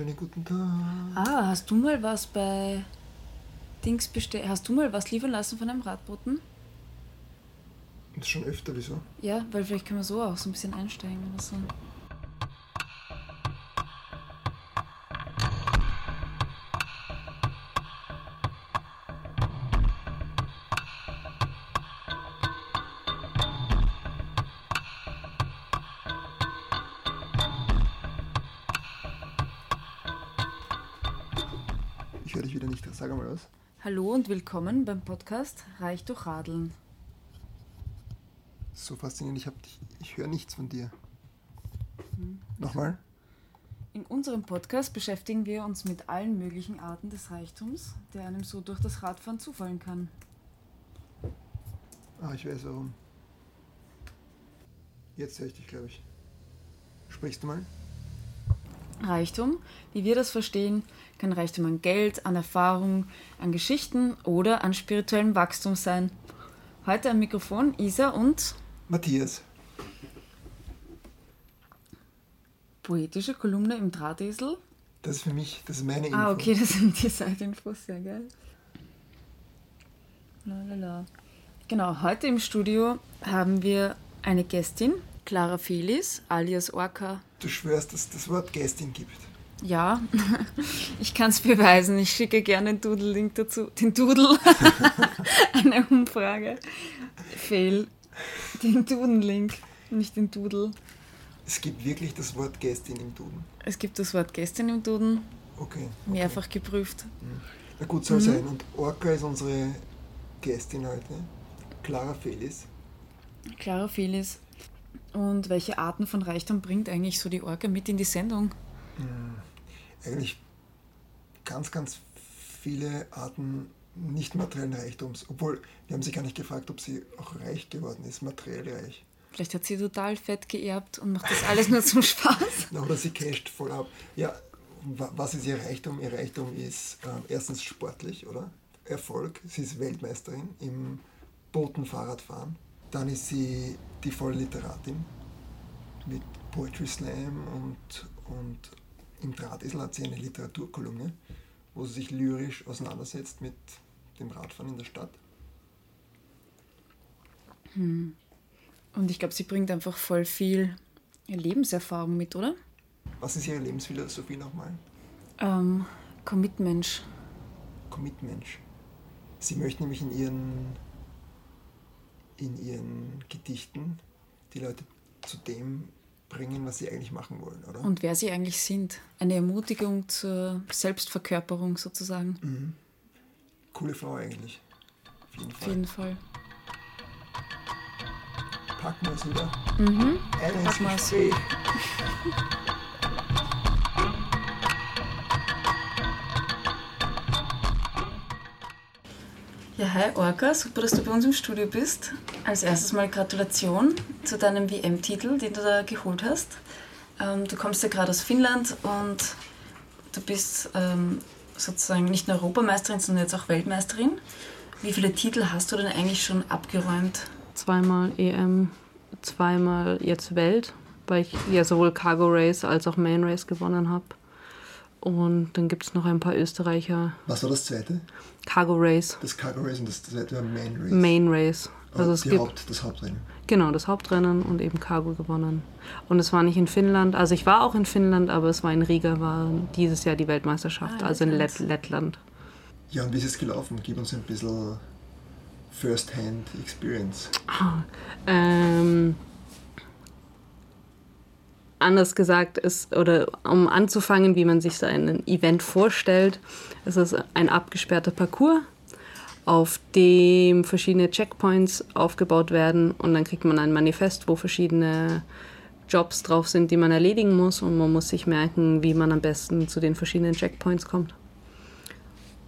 wunderschönen guten Tag. Ah, hast du mal was bei Dings bestellt? Hast du mal was liefern lassen von einem Radboten? Das schon öfter, wieso? Ja, weil vielleicht können wir so auch so ein bisschen einsteigen oder so. Willkommen beim Podcast Reich durch Radeln. So faszinierend. Ich, dich, ich höre nichts von dir. Nochmal? In unserem Podcast beschäftigen wir uns mit allen möglichen Arten des Reichtums, der einem so durch das Radfahren zufallen kann. Ah, ich weiß warum. Jetzt höre ich dich, glaube ich. Sprichst du mal? Reichtum, wie wir das verstehen, kann Reichtum an Geld, an Erfahrung, an Geschichten oder an spirituellem Wachstum sein. Heute am Mikrofon Isa und Matthias. poetische Kolumne im Drahtesel. Das ist für mich, das ist meine Info. Ah, okay, das sind die Seitinfos, sehr geil. Lalala. Genau, heute im Studio haben wir eine Gästin, Clara Felis, alias Orca. Du schwörst, dass das Wort Gästin gibt. Ja, ich kann es beweisen. Ich schicke gerne den Doodle-Link dazu. Den Doodle. Eine Umfrage. Fail. Den Duden-Link, nicht den Doodle. Es gibt wirklich das Wort Gästin im Duden. Es gibt das Wort Gästin im Duden, Okay. mehrfach geprüft. Na gut, soll Mhm. sein. Und Orca ist unsere Gästin heute. Clara Felis. Clara Felis. Und welche Arten von Reichtum bringt eigentlich so die Orca mit in die Sendung? Eigentlich ganz, ganz viele Arten nicht materiellen Reichtums. Obwohl, wir haben sie gar nicht gefragt, ob sie auch reich geworden ist, materiell reich. Vielleicht hat sie total fett geerbt und macht das alles nur zum Spaß. Oder sie casht voll ab. Ja, wa- was ist ihr Reichtum? Ihr Reichtum ist ähm, erstens sportlich, oder? Erfolg. Sie ist Weltmeisterin im Botenfahrradfahren. Dann ist sie die volle Literatin mit Poetry Slam und, und im Drahtesel hat sie eine Literaturkolumne, wo sie sich lyrisch auseinandersetzt mit dem Radfahren in der Stadt. Und ich glaube, sie bringt einfach voll viel Lebenserfahrung mit, oder? Was ist ihre Lebensphilosophie nochmal? Ähm, Commitment. Commitment. Sie möchte nämlich in ihren, in ihren Gedichten die Leute zu dem bringen, was sie eigentlich machen wollen, oder? Und wer sie eigentlich sind. Eine Ermutigung zur Selbstverkörperung sozusagen. Mhm. Coole Frau eigentlich. Auf jeden Auf Fall. jeden Fall. Packen wir es wieder. Mhm. Ein ins Packen wir's. Gespräch. Ja, hi Orca, super, dass du bei uns im Studio bist. Als erstes mal Gratulation zu deinem WM-Titel, den du da geholt hast. Ähm, du kommst ja gerade aus Finnland und du bist ähm, sozusagen nicht nur Europameisterin, sondern jetzt auch Weltmeisterin. Wie viele Titel hast du denn eigentlich schon abgeräumt? zweimal EM, zweimal jetzt Welt, weil ich ja sowohl Cargo Race als auch Main Race gewonnen habe. Und dann gibt es noch ein paar Österreicher. Was war das zweite? Cargo Race, Das Cargo Race und das zweite war Main Race. Main Race. Also Also es gibt Haupt, das Hauptrennen. genau das Hauptrennen und eben Cargo gewonnen. Und es war nicht in Finnland, also ich war auch in Finnland, aber es war in Riga, war dieses Jahr die Weltmeisterschaft, Ah, also in Lettland. Lett Lettland. Ja, und wie ist es gelaufen? Gib uns ein bisschen First-Hand Experience. Ähm, anders gesagt ist, oder um anzufangen, wie man sich so ein Event vorstellt, ist es ein abgesperrter Parcours, auf dem verschiedene Checkpoints aufgebaut werden und dann kriegt man ein Manifest, wo verschiedene Jobs drauf sind, die man erledigen muss und man muss sich merken, wie man am besten zu den verschiedenen Checkpoints kommt.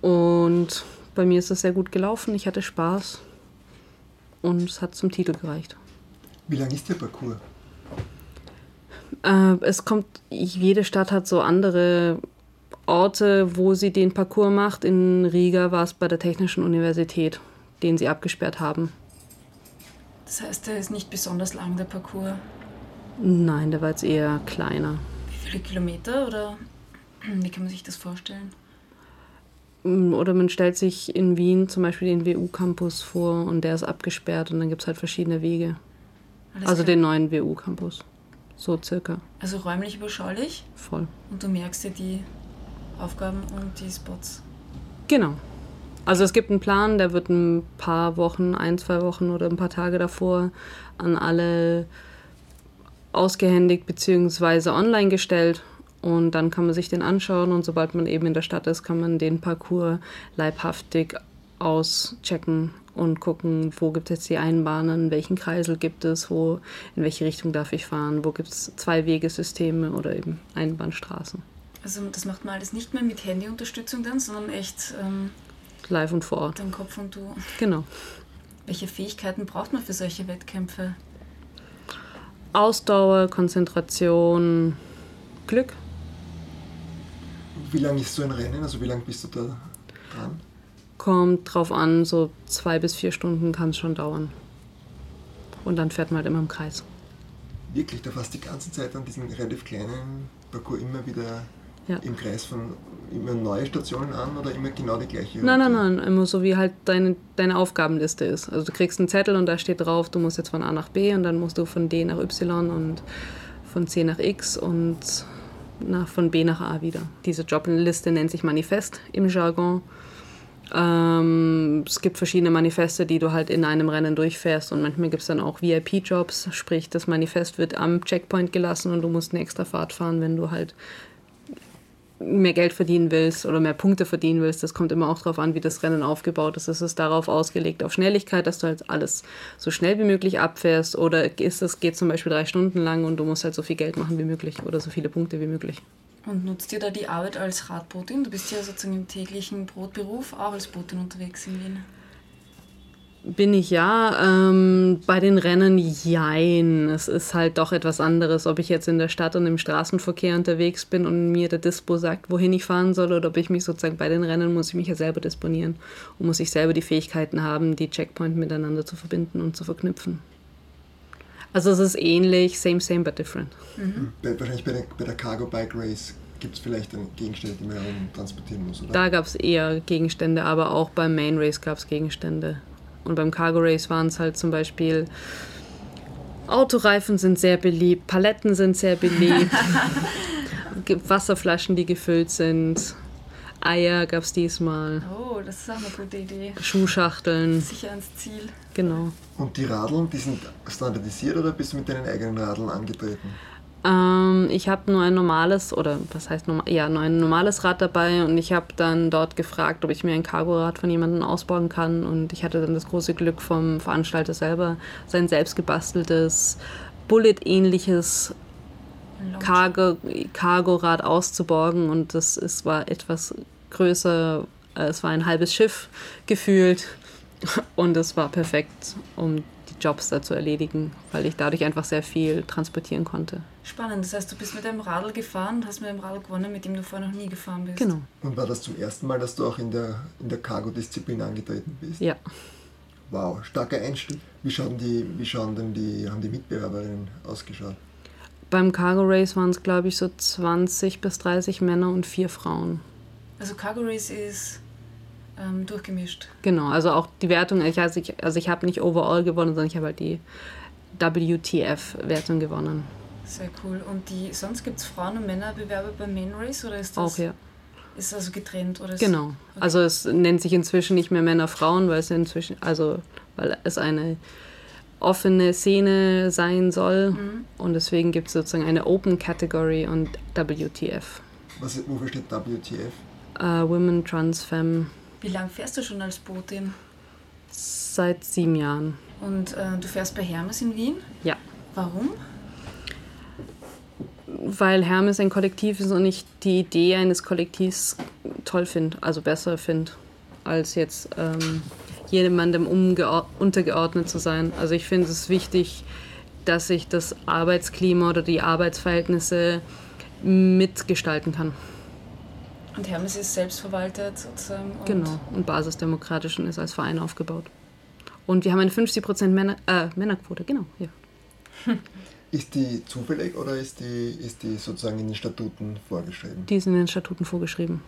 Und bei mir ist das sehr gut gelaufen, ich hatte Spaß und es hat zum Titel gereicht. Wie lang ist der Parcours? Äh, es kommt, jede Stadt hat so andere Orte, wo sie den Parcours macht. In Riga war es bei der Technischen Universität, den sie abgesperrt haben. Das heißt, der ist nicht besonders lang, der Parcours. Nein, der war jetzt eher kleiner. Wie viele Kilometer oder Wie kann man sich das vorstellen? Mm, Oder man stellt sich in Wien zum Beispiel den WU-Campus vor und der ist abgesperrt und dann gibt es halt verschiedene Wege. Alles Also klar. den neuen WU-Campus. So circa. also räumlich überschaulich Voll. und du merkst dir die Aufgaben und die Spots. Genau. Also es gibt einen Plan, der wird ein paar Wochen, ein, zwei Wochen oder ein paar Tage davor an alle ausgehändigt bzw. online gestellt. Und dann kann man sich den anschauen und sobald man eben in der Stadt ist, kann man den Parcours leibhaftig auschecken und gucken, wo gibt es jetzt die Einbahnen, welchen Kreisel gibt es, wo, in welche Richtung darf ich fahren, wo gibt es Zwei-Wegesysteme oder eben Einbahnstraßen. Also das macht man alles nicht mehr mit Handyunterstützung dann, sondern echt ähm, Live und vor Ort. dein Kopf und du. Genau. Welche Fähigkeiten braucht man für solche Wettkämpfe? Ausdauer, Konzentration, Glück. Wie lange ist so ein Rennen? Also wie lange bist du da dran? Kommt drauf an, so zwei bis vier Stunden kann es schon dauern. Und dann fährt man halt immer im Kreis. Wirklich, da fast die ganze Zeit an diesem relativ kleinen Parcours immer wieder Ja. im Kreis von immer neue Stationen an oder immer genau die gleiche? Nein, nein, nein, immer so wie halt deine, deine Aufgabenliste ist. Also du kriegst einen Zettel und da steht drauf, du musst jetzt von A nach B und dann musst du von D nach Y und von C nach X und nach, von B nach A wieder. Diese Jobliste nennt sich Manifest im Jargon. Ähm, es gibt verschiedene Manifeste, die du halt in einem Rennen durchfährst und manchmal gibt es dann auch VIP-Jobs, sprich das Manifest wird am Checkpoint gelassen und du musst eine extra Fahrt fahren, wenn du halt mehr Geld verdienen willst oder mehr Punkte verdienen willst. Das kommt immer auch darauf an, wie das Rennen aufgebaut ist. Ist es darauf ausgelegt, auf Schnelligkeit, dass du halt alles so schnell wie möglich abfährst oder ist es, geht zum Beispiel drei Stunden lang und du musst halt so viel Geld machen wie möglich oder so viele Punkte wie möglich. Und nutzt ihr da die Arbeit als Radbotin? Du bist ja sozusagen im täglichen Brotberuf auch als Botin unterwegs in Wien. Bin ich ja. Ähm, bei den Rennen jein. Es ist halt doch etwas anderes, ob ich jetzt in der Stadt und im Straßenverkehr unterwegs bin und mir der Dispo sagt, wohin ich fahren soll, oder ob ich mich sozusagen bei den Rennen muss ich mich ja selber disponieren und muss ich selber die Fähigkeiten haben, die Checkpoint miteinander zu verbinden und zu verknüpfen. Also es ist ähnlich, same, same, but different. Bei, wahrscheinlich bei der, bei der Cargo Bike Race gibt es vielleicht einen Gegenstand, den man transportieren muss, oder? Da gab es eher Gegenstände, aber auch beim Main Race gab es Gegenstände. Und beim Cargo Race waren es halt zum Beispiel Autoreifen sind sehr beliebt, Paletten sind sehr beliebt, Wasserflaschen, die gefüllt sind, Eier gab es diesmal, Oh, das ist auch eine gute Idee. Schuhschachteln, Sicher ans Ziel. genau. Und die Radeln, die sind standardisiert oder bist du mit deinen eigenen Radeln angetreten? Ähm, ich habe nur ein normales, oder was heißt normal, ja, nur ein normales Rad dabei und ich habe dann dort gefragt, ob ich mir ein Cargorad von jemandem ausbauen kann und ich hatte dann das große Glück vom Veranstalter selber, sein selbst gebasteltes, Bullet-ähnliches Cargo, Cargorad auszuborgen und das ist, war etwas größer, äh, es war ein halbes Schiff gefühlt und es war perfekt, um die Jobs da zu erledigen, weil ich dadurch einfach sehr viel transportieren konnte. Spannend, das heißt, du bist mit einem Radl gefahren und hast mit einem Radl gewonnen, mit dem du vorher noch nie gefahren bist. Genau, Und war das zum ersten Mal, dass du auch in der, in der Cargo-Disziplin angetreten bist? ja. Wow, starker Einstieg. Wie schauen, die, wie schauen denn die, haben die Mitbewerberinnen ausgeschaut? Beim Cargo Race waren es, glaube ich, so 20 bis 30 Männer und vier Frauen. Also Cargo Race ist ähm, durchgemischt. Genau, also auch die Wertung, ich, also ich, also ich habe nicht overall gewonnen, sondern ich habe halt die WTF-Wertung gewonnen. Sehr cool. Und die, sonst gibt es Frauen- und Männerbewerber beim Main Race oder ist das Auch, ja. ist also getrennt? Oder ist, Genau. Okay. Also es nennt sich inzwischen nicht mehr Männer, Frauen, weil es inzwischen, also weil es eine offene Szene sein soll Mhm. und deswegen gibt es sozusagen eine Open Category und WTF. Was, wofür steht WTF? Äh, Women, Trans, Femme, Wie lange fährst du schon als Botin? seit sieben Jahren. Und äh, du fährst bei Hermes in Wien? Ja. Warum? Weil Hermes ein Kollektiv ist und ich die Idee eines Kollektivs toll finde, also besser finde, als jetzt ähm, jemandem untergeordnet zu sein. Also ich finde es wichtig, dass ich das Arbeitsklima oder die Arbeitsverhältnisse mitgestalten kann. Und Hermes ist selbstverwaltet sozusagen. Und Genau. Und basisdemokratisch und ist als Verein aufgebaut. Und wir haben eine 50% Männer, äh, Männerquote, genau. Ja. Ist die zufällig oder ist die, ist die sozusagen in den Statuten vorgeschrieben? Die ist in den Statuten vorgeschrieben.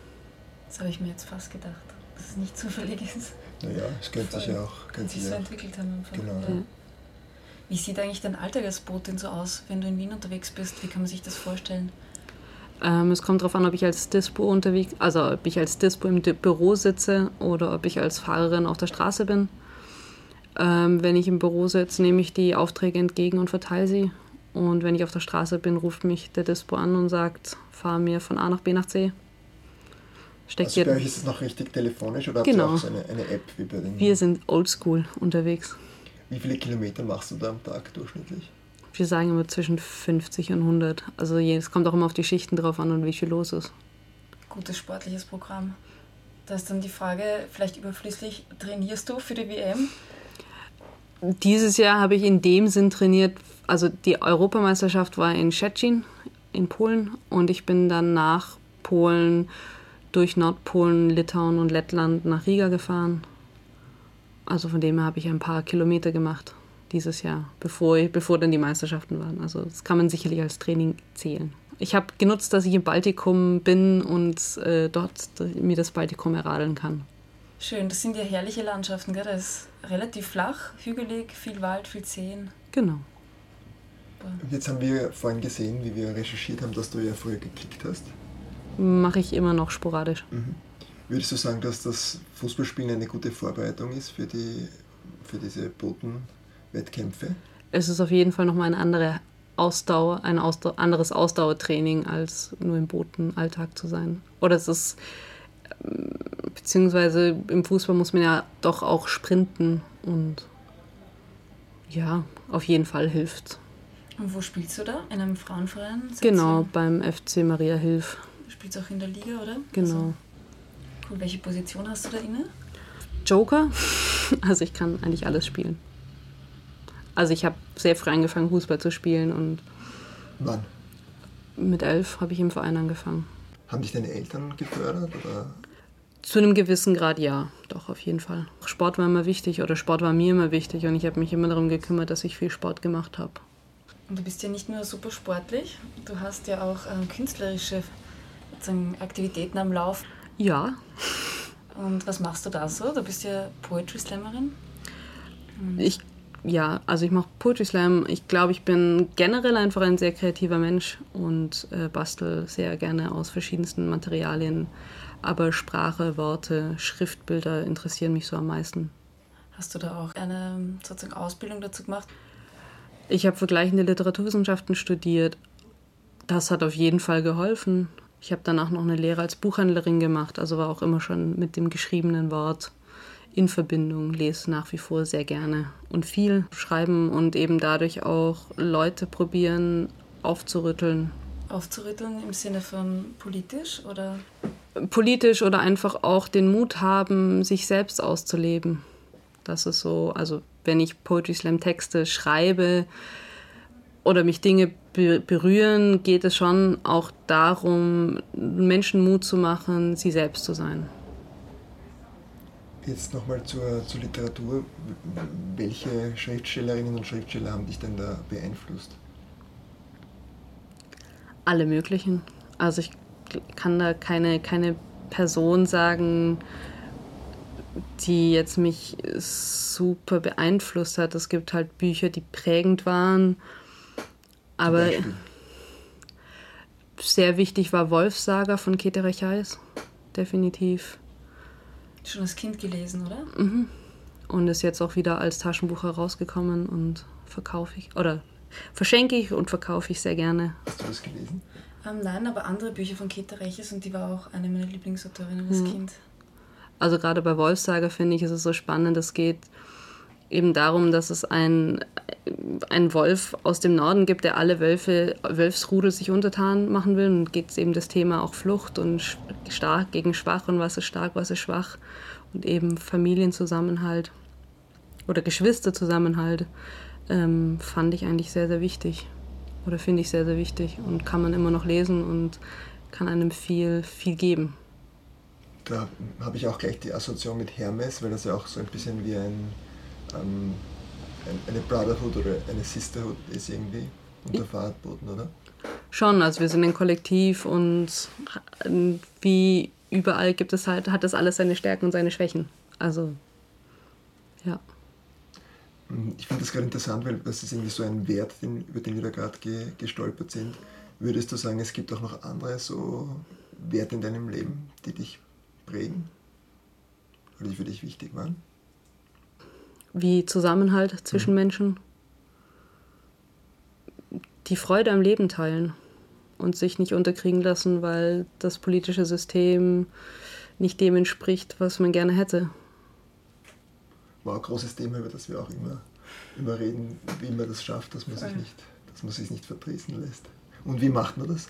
Das habe ich mir jetzt fast gedacht, dass es nicht zufällig ist. Naja, es könnte sich ja auch. Wenn Könnte sie sich so auch entwickelt haben. Einfach. Genau. Ja. Wie sieht eigentlich dein Alltag als Botin so aus, wenn du in Wien unterwegs bist? Wie kann man sich das vorstellen? Ähm, es kommt darauf an, ob ich als Dispo unterwegs, also ob ich als Dispo im Büro sitze oder ob ich als Fahrerin auf der Straße bin. Ähm, wenn ich im Büro sitze, nehme ich die Aufträge entgegen und verteile sie. Und wenn ich auf der Straße bin, ruft mich der Dispo an und sagt, fahr mir von A nach B nach C. Steckt Also bei euch ist es noch richtig telefonisch oder Genau. habt ihr auch so eine, eine App wie bei den. wir sind oldschool unterwegs. Wie viele Kilometer machst du da am Tag durchschnittlich? Wir sagen immer zwischen 50 und 100. Also es kommt auch immer auf die Schichten drauf an und wie viel los ist. Gutes sportliches Programm. Da ist dann die Frage, vielleicht überflüssig, trainierst du für die WM? Dieses Jahr habe ich in dem Sinn trainiert, also die Europameisterschaft war in Szczecin in Polen und ich bin dann nach Polen durch Nordpolen, Litauen und Lettland nach Riga gefahren. Also von dem her habe ich ein paar Kilometer gemacht dieses Jahr, bevor, bevor dann die Meisterschaften waren. Also das kann man sicherlich als Training zählen. Ich habe genutzt, dass ich im Baltikum bin und äh, dort mir das Baltikum erradeln kann. Schön, das sind ja herrliche Landschaften, gell? Das ist relativ flach, hügelig, viel Wald, viel Seen. Genau. Und jetzt haben wir vorhin gesehen, wie wir recherchiert haben, dass du ja früher gekickt hast. Mache ich immer noch sporadisch. Würdest du sagen, dass das Fußballspielen eine gute Vorbereitung ist für, die, für diese Botenwettkämpfe? es ist auf jeden Fall nochmal eine andere Ausdauer, ein Ausdau anderes Ausdauertraining, als nur im Botenalltag zu sein. Oder es ist, ähm, beziehungsweise im Fußball muss man ja doch auch sprinten und ja, auf jeden Fall hilft. Und wo spielst du da? In einem Frauenverein? Genau, beim FC Maria Hilf. Du spielst auch in der Liga, oder? Genau. Also, cool, welche Position hast du da inne? Joker, also ich kann eigentlich alles spielen. Also ich habe sehr früh angefangen, Fußball zu spielen und Wann? mit elf habe ich im Verein angefangen. Haben dich deine Eltern gefördert? Oder? Zu einem gewissen Grad ja, doch auf jeden Fall. Sport war immer wichtig oder Sport war mir immer wichtig und ich habe mich immer darum gekümmert, dass ich viel Sport gemacht habe. Und du bist ja nicht nur super sportlich, du hast ja auch ähm, künstlerische Aktivitäten am Lauf. Ja, Und was machst du da so? Du bist ja Poetry Slammerin. ich ja, also ich mache Poetry Slam. Ich glaube, ich bin generell einfach ein sehr kreativer Mensch und äh, bastel sehr gerne aus verschiedensten Materialien. Aber Sprache, Worte, Schriftbilder interessieren mich so am meisten. Hast du da auch eine sozusagen Ausbildung dazu gemacht? Ich habe vergleichende Literaturwissenschaften studiert. Das hat auf jeden Fall geholfen. Ich habe danach noch eine Lehre als Buchhändlerin gemacht, also war auch immer schon mit dem geschriebenen Wort in Verbindung, lese nach wie vor sehr gerne und viel schreiben und eben dadurch auch Leute probieren aufzurütteln. Aufzurütteln im Sinne von politisch oder? Politisch oder einfach auch den Mut haben, sich selbst auszuleben. Das ist so, also wenn ich Poetry Slam Texte schreibe oder mich Dinge be- berühren, geht es schon auch darum, Menschen Mut zu machen, sie selbst zu sein. Jetzt nochmal zur, zur Literatur. Welche Schriftstellerinnen und Schriftsteller haben dich denn da beeinflusst? Alle möglichen. Also ich kann da keine, keine Person sagen, die jetzt mich super beeinflusst hat. Es gibt halt Bücher, die prägend waren. Aber sehr wichtig war Wolfsaga von Kete Rechais. Definitiv. Schon als Kind gelesen, oder? Und ist jetzt auch wieder als Taschenbuch herausgekommen und verkaufe ich oder verschenke ich und verkaufe ich sehr gerne. Hast du das gelesen? Ähm, nein, aber andere Bücher von Keta Reches und die war auch eine meiner Lieblingsautorinnen als Kind. Also gerade bei Wolfsaga finde ich, ist es so spannend. Es geht eben darum, dass es ein, ein Wolf aus dem Norden gibt, der alle Wölfe, Wölfsrudel sich untertan machen will. Und geht es eben das Thema auch Flucht und stark gegen schwach und was ist stark, was ist schwach. Und eben Familienzusammenhalt oder Geschwisterzusammenhalt ähm, fand ich eigentlich sehr, sehr wichtig. Oder finde ich sehr, sehr wichtig. Und kann man immer noch lesen und kann einem viel, viel geben. Da habe ich auch gleich die Assoziation mit Hermes, weil das ja auch so ein bisschen wie ein, ähm, ein, eine Brotherhood oder eine Sisterhood ist irgendwie. unter Fahrradboten, oder? Schon, also wir sind ein Kollektiv und wie überall gibt es halt, hat das alles seine Stärken und seine Schwächen. Also, ja. Ich finde das gerade interessant, weil das ist irgendwie so ein Wert, den, über den wir da gerade ge, gestolpert sind. Würdest du sagen, es gibt auch noch andere so Werte in deinem Leben, die dich prägen? Oder die für dich wichtig waren? Wie Zusammenhalt zwischen mhm. Menschen. Die Freude am Leben teilen und sich nicht unterkriegen lassen, weil das politische System nicht dem entspricht, was man gerne hätte. War ein großes Thema, über das wir auch immer, immer reden, wie man das schafft, dass man, sich nicht, dass man sich nicht vertrießen lässt. Und wie macht man das?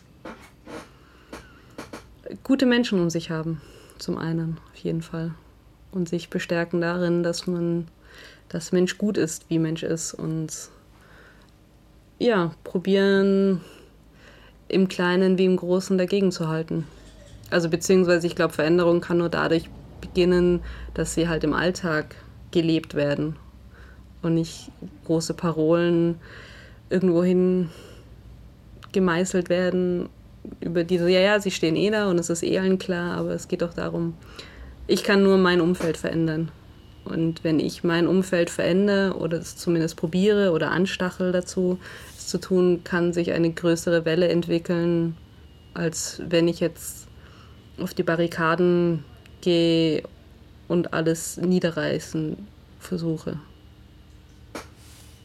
Gute Menschen um sich haben, zum einen, auf jeden Fall. Und sich bestärken darin, dass man, dass Mensch gut ist, wie Mensch ist. Und ja, probieren im Kleinen wie im Großen dagegen zu halten. Also beziehungsweise ich glaube, Veränderung kann nur dadurch beginnen, dass sie halt im Alltag gelebt werden und nicht große Parolen irgendwohin gemeißelt werden, über die so, ja, ja, sie stehen eh da und es ist eh allen klar, aber es geht doch darum, ich kann nur mein Umfeld verändern. Und wenn ich mein Umfeld verändere oder es zumindest probiere oder anstachel dazu, es zu tun, kann sich eine größere Welle entwickeln, als wenn ich jetzt auf die Barrikaden gehe und alles niederreißen versuche.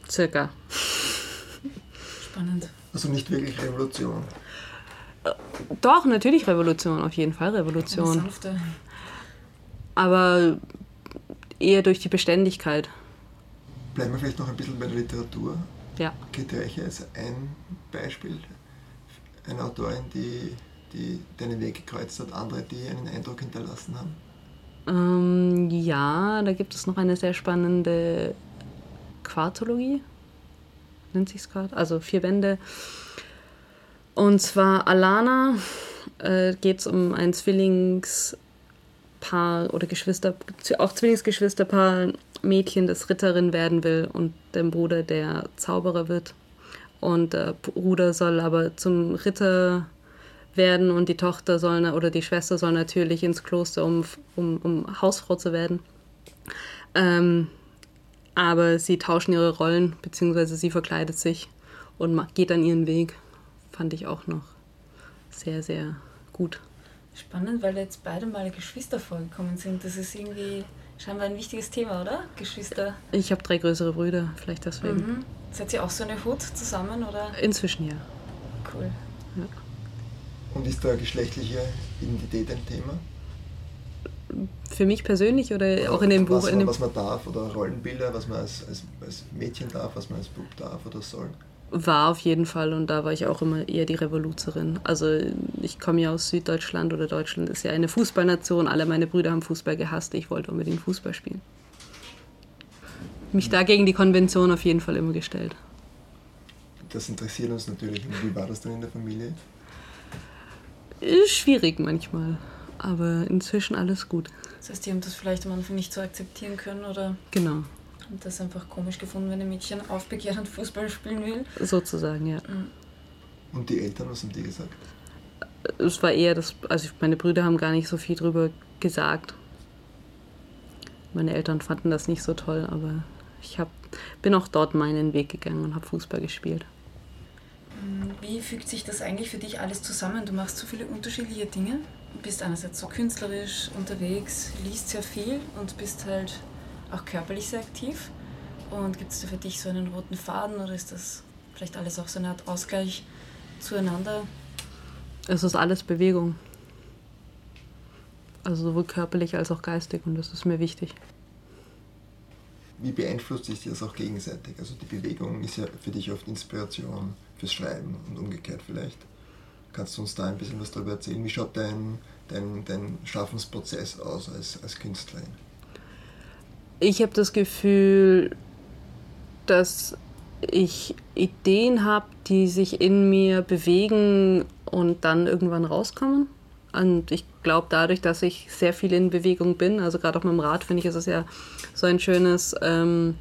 Circa. Spannend. Also nicht wirklich Revolution. Doch, natürlich Revolution, auf jeden Fall Revolution. Aber eher durch die Beständigkeit. Bleiben wir vielleicht noch ein bisschen bei der Literatur. Ja. Getreiche ist ein Beispiel. Eine Autorin, die, die deinen Weg gekreuzt hat, andere, die einen Eindruck hinterlassen haben. Ähm, ja, da gibt es noch eine sehr spannende Quartologie, nennt sich es gerade, also vier Bände. Und zwar Alana äh, geht es um ein Zwillings- Paar oder Geschwister, auch Zwillingsgeschwisterpaar, Mädchen, das Ritterin werden will und dem Bruder, der Zauberer wird. Und der Bruder soll aber zum Ritter werden und die Tochter soll oder die Schwester soll natürlich ins Kloster, um, um, um Hausfrau zu werden. Ähm, aber sie tauschen ihre Rollen, beziehungsweise sie verkleidet sich und geht dann ihren Weg. Fand ich auch noch sehr, sehr gut. Spannend, weil jetzt beide Male Geschwister vorgekommen sind. Das ist irgendwie scheinbar ein wichtiges Thema, oder? Geschwister. Ich habe drei größere Brüder, vielleicht deswegen. Mhm. Seid ihr auch so eine Hut zusammen, oder? Inzwischen ja. Cool. Ja. Und ist da geschlechtliche Identität ein Thema? Für mich persönlich oder, oder auch in dem was Buch? Man, was man darf oder Rollenbilder, was man als, als, als Mädchen darf, was man als Bub darf oder soll? War auf jeden Fall und da war ich auch immer eher die Revoluzerin. Also ich komme ja aus Süddeutschland oder Deutschland ist ja eine Fußballnation. Alle meine Brüder haben Fußball gehasst. Ich wollte unbedingt Fußball spielen. Mich da gegen die Konvention auf jeden Fall immer gestellt. Das interessiert uns natürlich. Wie war das denn in der Familie? Ist schwierig manchmal, aber inzwischen alles gut. Das heißt, die haben das vielleicht am Anfang nicht so akzeptieren können, oder? Genau und das einfach komisch gefunden, wenn ein Mädchen aufbegehrt und Fußball spielen will. Sozusagen, ja. Mhm. Und die Eltern, was haben die gesagt? Es war eher das, also meine Brüder haben gar nicht so viel drüber gesagt. Meine Eltern fanden das nicht so toll, aber ich hab, bin auch dort meinen Weg gegangen und habe Fußball gespielt. Mhm. Wie fügt sich das eigentlich für dich alles zusammen? Du machst so viele unterschiedliche Dinge. Du bist einerseits so künstlerisch unterwegs, liest sehr viel und bist halt auch körperlich sehr aktiv. Und gibt es da für dich so einen roten Faden oder ist das vielleicht alles auch so eine Art Ausgleich zueinander? Es ist alles Bewegung. Also sowohl körperlich als auch geistig und das ist mir wichtig. Wie beeinflusst sich das auch gegenseitig? Also die Bewegung ist ja für dich oft Inspiration fürs Schreiben und umgekehrt vielleicht. Kannst du uns da ein bisschen was darüber erzählen? Wie schaut dein, dein, dein Schaffensprozess aus als, als Künstlerin? Ich habe das Gefühl, dass ich Ideen habe, die sich in mir bewegen und dann irgendwann rauskommen. Und ich glaube, dadurch, dass ich sehr viel in Bewegung bin, also gerade auf meinem Rad, finde ich, ist es ja so ein schönes ähm,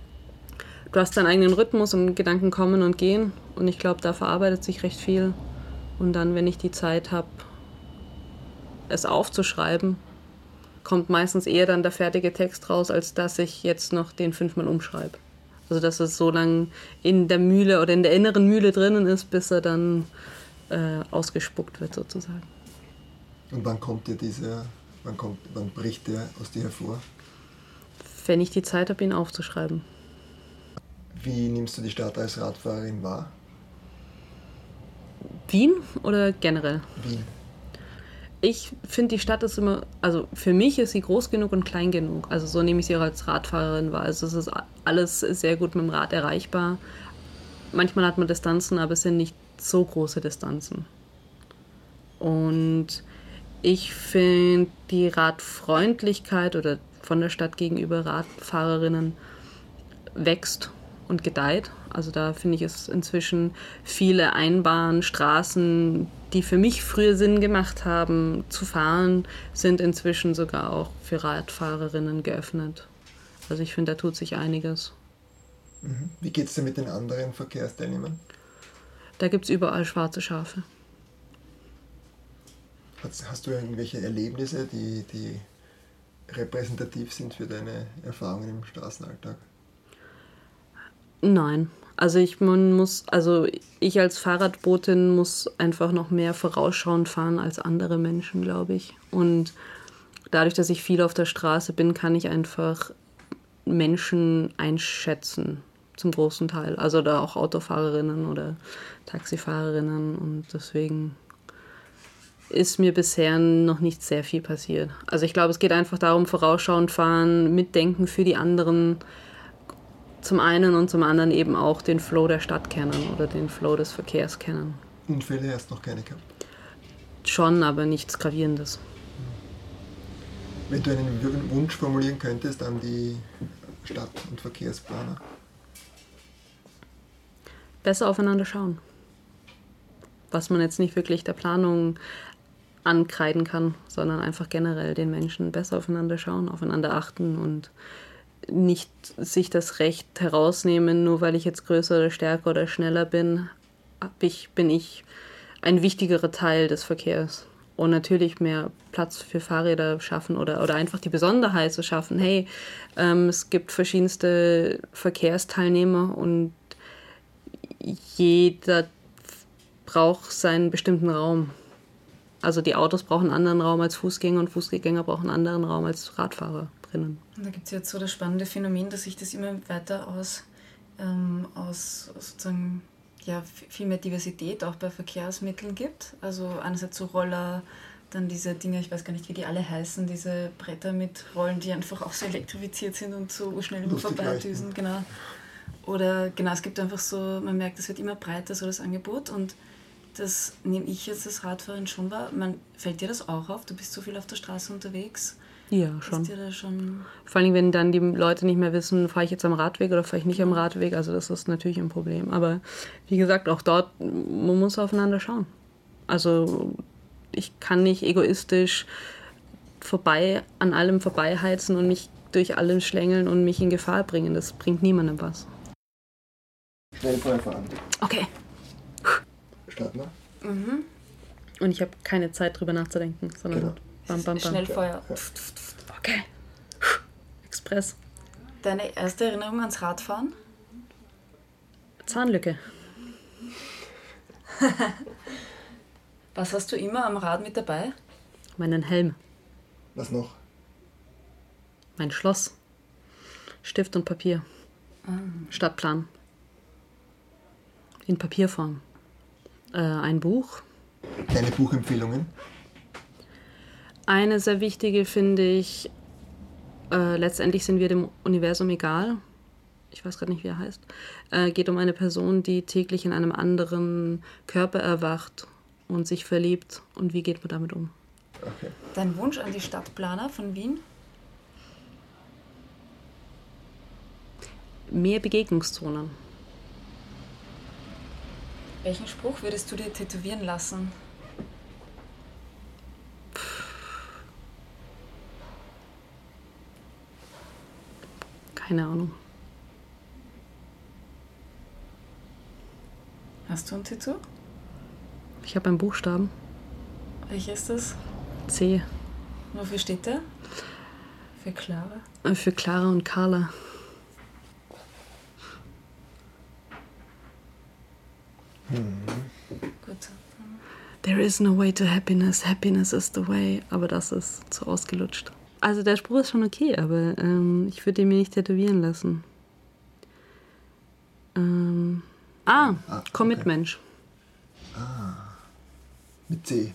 du hast deinen eigenen Rhythmus und Gedanken kommen und gehen. Und ich glaube, da verarbeitet sich recht viel. Und dann, wenn ich die Zeit habe, es aufzuschreiben, kommt meistens eher dann der fertige Text raus, als dass ich jetzt noch den fünfmal umschreibe. Also dass es so lange in der Mühle oder in der inneren Mühle drinnen ist, bis er dann äh, ausgespuckt wird sozusagen. Und wann kommt dir dieser, wann, kommt, wann bricht der aus dir hervor? Wenn ich die Zeit habe, ihn aufzuschreiben. Wie nimmst du die Stadt als Radfahrerin wahr? Wien oder generell? Wien. Ich finde, die Stadt ist immer, also für mich ist sie groß genug und klein genug. Also so nehme ich sie auch als Radfahrerin wahr. Also es ist alles sehr gut mit dem Rad erreichbar. Manchmal hat man Distanzen, aber es sind nicht so große Distanzen. Und ich finde die Radfreundlichkeit oder von der Stadt gegenüber Radfahrerinnen wächst und gedeiht. Also da finde ich es inzwischen viele Einbahnen, Straßen, die für mich früher Sinn gemacht haben zu fahren, sind inzwischen sogar auch für Radfahrerinnen geöffnet. Also ich finde, da tut sich einiges. Mhm. Wie geht es dir mit den anderen Verkehrsteilnehmern? Da gibt es überall schwarze Schafe. Hast, hast, du irgendwelche Erlebnisse, die, die repräsentativ sind für deine Erfahrungen im Straßenalltag? Nein. Also ich man muss, also ich als Fahrradbotin muss einfach noch mehr vorausschauend fahren als andere Menschen, glaube ich. Und dadurch, dass ich viel auf der Straße bin, kann ich einfach Menschen einschätzen, zum großen Teil. Also da auch Autofahrerinnen oder Taxifahrerinnen und deswegen ist mir bisher noch nicht sehr viel passiert. Also ich glaube, es geht einfach darum, vorausschauend fahren, mitdenken für die anderen zum einen und zum anderen eben auch den Flow der Stadt kennen oder den Flow des Verkehrs kennen. Unfälle hast du noch keine gehabt? Schon, aber nichts Gravierendes. Wenn du einen Wunsch formulieren könntest an die Stadt- und Verkehrsplaner? Besser aufeinander schauen. Was man jetzt nicht wirklich der Planung ankreiden kann, sondern einfach generell den Menschen besser aufeinander schauen, aufeinander achten und nicht sich das Recht herausnehmen, nur weil ich jetzt größer oder stärker oder schneller bin, ich, bin ich ein wichtigerer Teil des Verkehrs. Und natürlich mehr Platz für Fahrräder schaffen oder, oder einfach die Besonderheit zu schaffen. Hey, ähm, es gibt verschiedenste Verkehrsteilnehmer und jeder braucht seinen bestimmten Raum. Also die Autos brauchen einen anderen Raum als Fußgänger und Fußgänger brauchen einen anderen Raum als Radfahrerinnen. Und da gibt es jetzt so das spannende Phänomen, dass sich das immer weiter aus, ähm, aus sozusagen ja, viel mehr Diversität auch bei Verkehrsmitteln gibt. Also einerseits so Roller, dann diese Dinge, ich weiß gar nicht, wie die alle heißen, diese Bretter mit Rollen, die einfach auch so elektrifiziert sind und so schnell vorbeidüsen. Genau. Oder genau, es gibt einfach so, man merkt, es wird immer breiter, so das Angebot. Und das nehme ich jetzt als Radfahrerin schon wahr. Man, fällt dir das auch auf? Du bist so viel auf der Straße unterwegs. Ja, schon. schon. Vor allem, wenn dann die Leute nicht mehr wissen, fahre ich jetzt am Radweg oder fahre ich nicht am Radweg. Also das ist natürlich ein Problem. Aber wie gesagt, auch dort, man muss aufeinander schauen. Also ich kann nicht egoistisch vorbei an allem vorbeiheizen und mich durch alles schlängeln und mich in Gefahr bringen. Das bringt niemandem was. Schnell fahren. Okay. Starten wir. Mhm. Und ich habe keine Zeit drüber nachzudenken, sondern genau. Bam, bam, bam. Schnellfeuer. Ja. Okay. Express. Deine erste Erinnerung ans Radfahren? Zahnlücke. Was hast du immer am Rad mit dabei? Meinen Helm. Was noch? Mein Schloss. Stift und Papier. Ah. Stadtplan. In Papierform. Äh, ein Buch. Deine Buchempfehlungen? Eine sehr wichtige finde ich, äh, letztendlich sind wir dem Universum egal. Ich weiß gerade nicht, wie er heißt. Äh, geht um eine Person, die täglich in einem anderen Körper erwacht und sich verliebt. Und wie geht man damit um? Okay. Dein Wunsch an die Stadtplaner von Wien? Mehr Begegnungszonen. Welchen Spruch würdest du dir tätowieren lassen? Keine Ahnung. Hast du einen Tattoo? Ich habe einen Buchstaben. Welcher ist das? C. Wofür steht der? Für Clara? Äh, für Clara und Carla. Mhm. Gut. There is no way to happiness, happiness is the way, aber das ist zu ausgelutscht. Also der Spruch ist schon okay, aber ähm, ich würde ihn mir nicht tätowieren lassen. Ähm, ah, Ah, okay. Commitment. Mit C.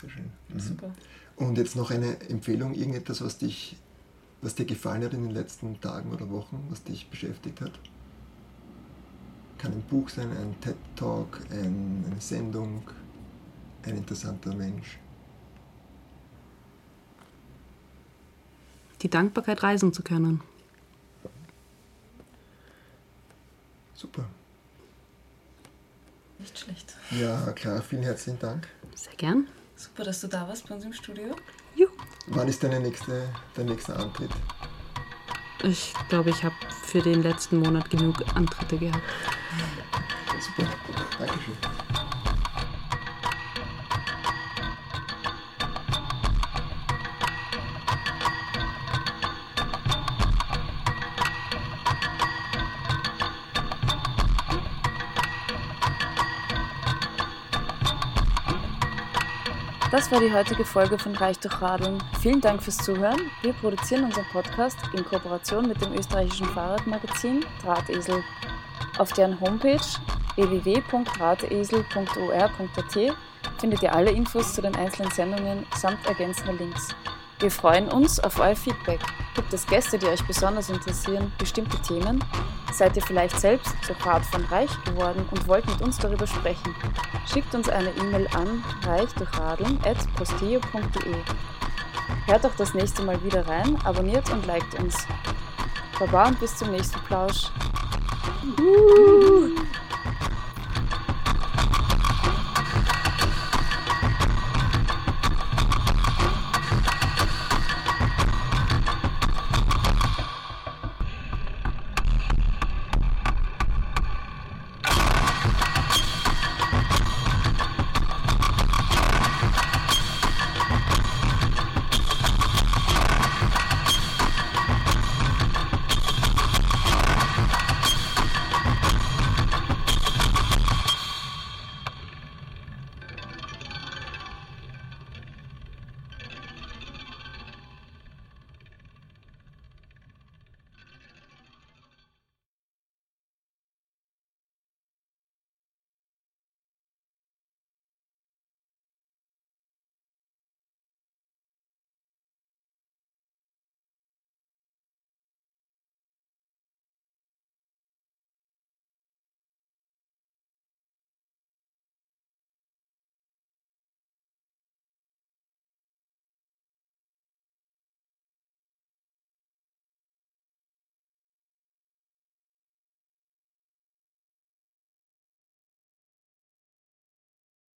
Sehr schön. Mhm. Super. Und jetzt noch eine Empfehlung, irgendetwas, was dich, was dir gefallen hat in den letzten Tagen oder Wochen, was dich beschäftigt hat? Kann ein Buch sein, ein TED-Talk, ein, eine Sendung, ein interessanter Mensch. Die Dankbarkeit, reisen zu können. Super. Nicht schlecht. Ja, klar, vielen herzlichen Dank. Sehr gern. Super, dass du da warst bei uns im Studio. Juhu. Wann ist deine nächste, dein nächster Antritt? Ich glaube, ich habe für den letzten Monat genug Antritte gehabt. Das war die heutige Folge von Reich durch Radeln. Vielen Dank fürs Zuhören. Wir produzieren unseren Podcast in Kooperation mit dem österreichischen Fahrradmagazin Drahtesel. Auf deren Homepage www.drahtesel.or.at findet ihr alle Infos zu den einzelnen Sendungen samt ergänzender Links. Wir freuen uns auf euer Feedback. Gibt es Gäste, die euch besonders interessieren, bestimmte Themen? Seid ihr vielleicht selbst durch Radfahren reich geworden und wollt mit uns darüber sprechen? Schickt uns eine E-Mail an reichdurchradeln.posteo.de. Hört auch das nächste Mal wieder rein, abonniert und liked uns. Baba und bis zum nächsten Plausch. Uh.